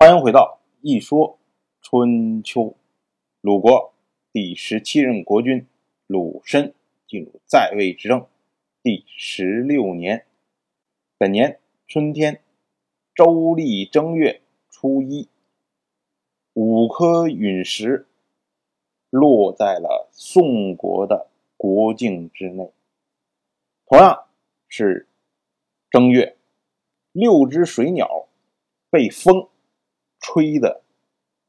欢迎回到《一说春秋》。鲁国第十七任国君鲁申进入在位执政第十六年，本年春天，周历正月初一，五颗陨石落在了宋国的国境之内。同样是正月，六只水鸟被风。吹的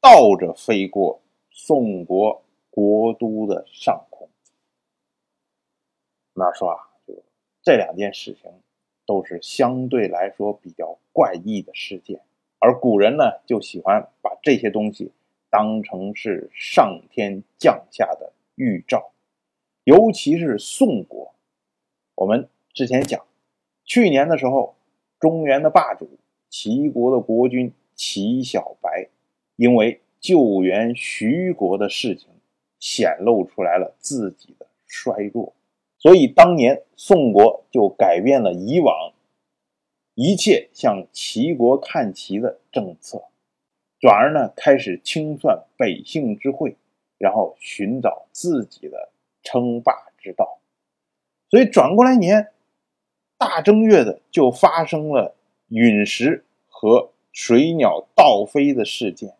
倒着飞过宋国国都的上空。那说啊，就这两件事情都是相对来说比较怪异的事件，而古人呢就喜欢把这些东西当成是上天降下的预兆，尤其是宋国。我们之前讲，去年的时候，中原的霸主齐国的国君。齐小白因为救援徐国的事情显露出来了自己的衰弱，所以当年宋国就改变了以往一切向齐国看齐的政策，转而呢开始清算百姓之会，然后寻找自己的称霸之道。所以转过来年大正月的就发生了陨石和。水鸟倒飞的事件，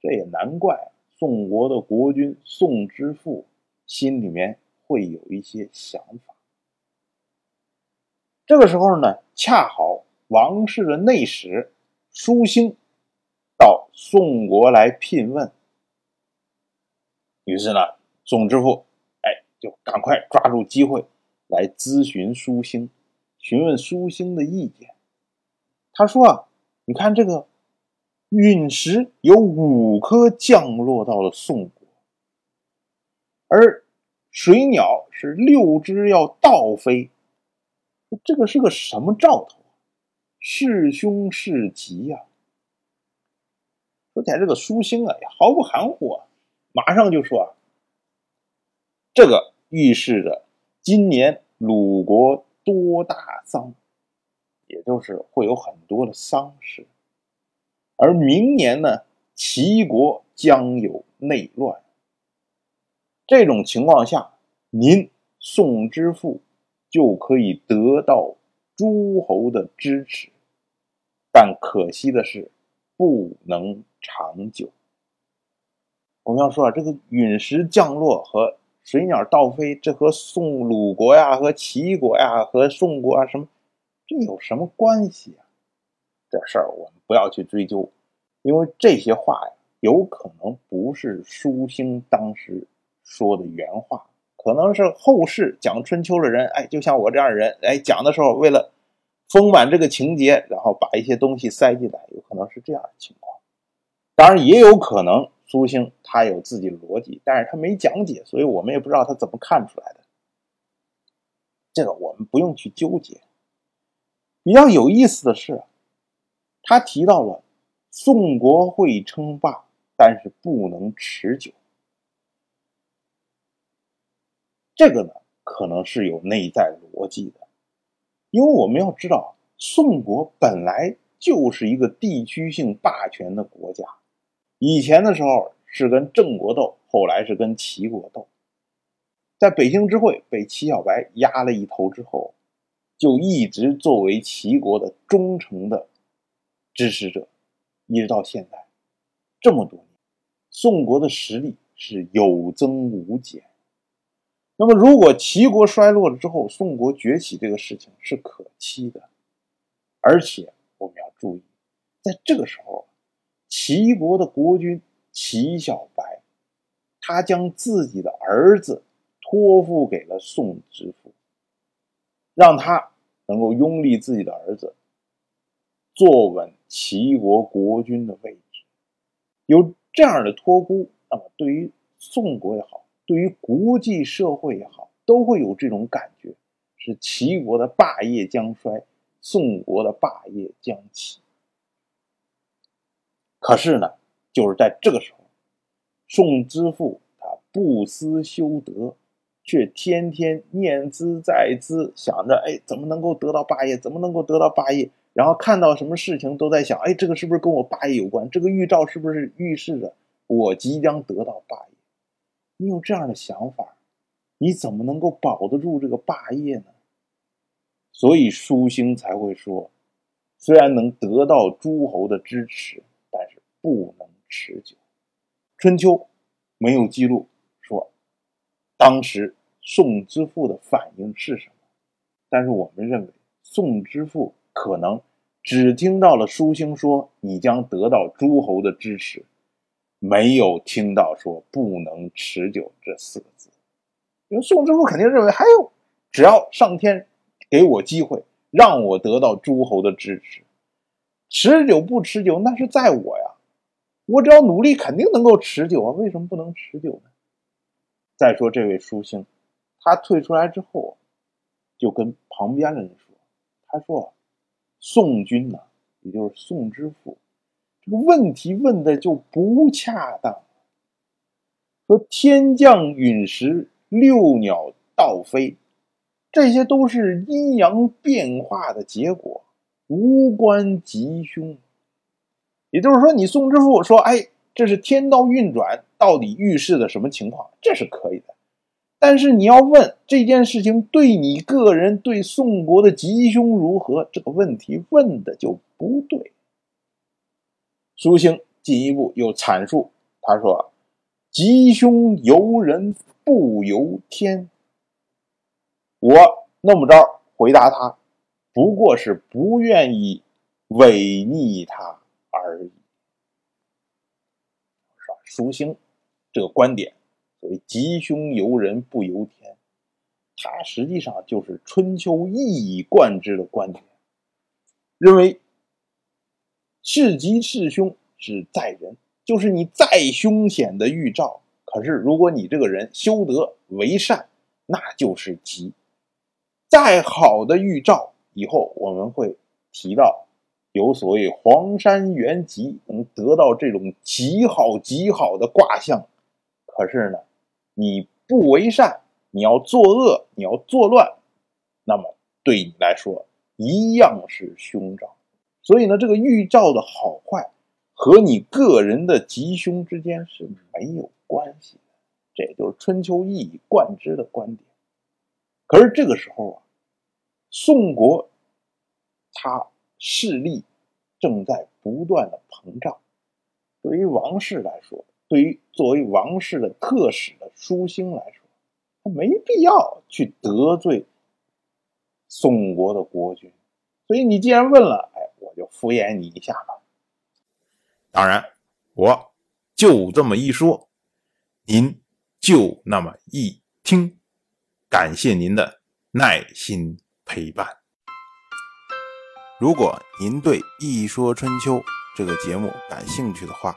这也难怪宋国的国君宋之父心里面会有一些想法。这个时候呢，恰好王室的内史舒兴到宋国来聘问，于是呢，宋之父哎就赶快抓住机会来咨询舒兴，询问舒兴的意见。他说啊。你看这个陨石有五颗降落到了宋国，而水鸟是六只要倒飞，这个是个什么兆头？是凶是吉呀？说起来，这个舒心啊，也毫不含糊啊，马上就说啊，这个预示着今年鲁国多大丧。也就是会有很多的丧事，而明年呢，齐国将有内乱。这种情况下，您宋之父就可以得到诸侯的支持，但可惜的是，不能长久。我们要说啊，这个陨石降落和水鸟倒飞，这和宋鲁国呀、和齐国呀、和宋国啊什么？这有什么关系啊？这事儿我们不要去追究，因为这些话呀，有可能不是舒兴当时说的原话，可能是后世讲春秋的人，哎，就像我这样的人，哎，讲的时候为了丰满这个情节，然后把一些东西塞进来，有可能是这样的情况。当然，也有可能苏兴他有自己的逻辑，但是他没讲解，所以我们也不知道他怎么看出来的。这个我们不用去纠结。比较有意思的是，他提到了宋国会称霸，但是不能持久。这个呢，可能是有内在逻辑的，因为我们要知道，宋国本来就是一个地区性霸权的国家，以前的时候是跟郑国斗，后来是跟齐国斗，在北京之会被齐小白压了一头之后。就一直作为齐国的忠诚的支持者，一直到现在这么多年，宋国的实力是有增无减。那么，如果齐国衰落了之后，宋国崛起这个事情是可期的。而且我们要注意，在这个时候，齐国的国君齐小白，他将自己的儿子托付给了宋之父。让他能够拥立自己的儿子，坐稳齐国国君的位置。有这样的托孤，那么对于宋国也好，对于国际社会也好，都会有这种感觉：是齐国的霸业将衰，宋国的霸业将起。可是呢，就是在这个时候，宋之父他不思修德。却天天念兹在兹，想着哎，怎么能够得到霸业？怎么能够得到霸业？然后看到什么事情都在想，哎，这个是不是跟我霸业有关？这个预兆是不是预示着我即将得到霸业？你有这样的想法，你怎么能够保得住这个霸业呢？所以舒心才会说，虽然能得到诸侯的支持，但是不能持久。春秋没有记录当时宋之父的反应是什么，但是我们认为宋之父可能只听到了舒心说你将得到诸侯的支持，没有听到说不能持久这四个字，因为宋之父肯定认为还有，只要上天。给我机会，让我得到诸侯的支持，持久不持久那是在我呀，我只要努力，肯定能够持久啊！为什么不能持久呢？再说这位书星，他退出来之后，就跟旁边的人说：“他说，宋军呢，也就是宋之父，这个问题问的就不恰当。说天降陨石，六鸟倒飞。”这些都是阴阳变化的结果，无关吉凶。也就是说，你宋之父说：“哎，这是天道运转，到底预示的什么情况？”这是可以的。但是你要问这件事情对你个人、对宋国的吉凶如何，这个问题问的就不对。苏兴进一步又阐述，他说：“吉凶由人不由天。”我那么着回答他，不过是不愿意违逆他而已。是吧？舒心这个观点，所谓吉凶由人不由天，它实际上就是春秋一以贯之的观点，认为是吉是凶是在人，就是你再凶险的预兆，可是如果你这个人修德为善，那就是吉。再好的预兆，以后我们会提到，有所谓黄山原吉，能得到这种极好极好的卦象。可是呢，你不为善，你要作恶，你要作乱，那么对你来说一样是凶兆。所以呢，这个预兆的好坏和你个人的吉凶之间是没有关系的。这也就是春秋一以贯之的观点。可是这个时候啊，宋国他势力正在不断的膨胀。对于王室来说，对于作为王室的特使的舒心来说，他没必要去得罪宋国的国君。所以你既然问了，哎，我就敷衍你一下吧。当然，我就这么一说，您就那么一听。感谢您的耐心陪伴。如果您对《一说春秋》这个节目感兴趣的话，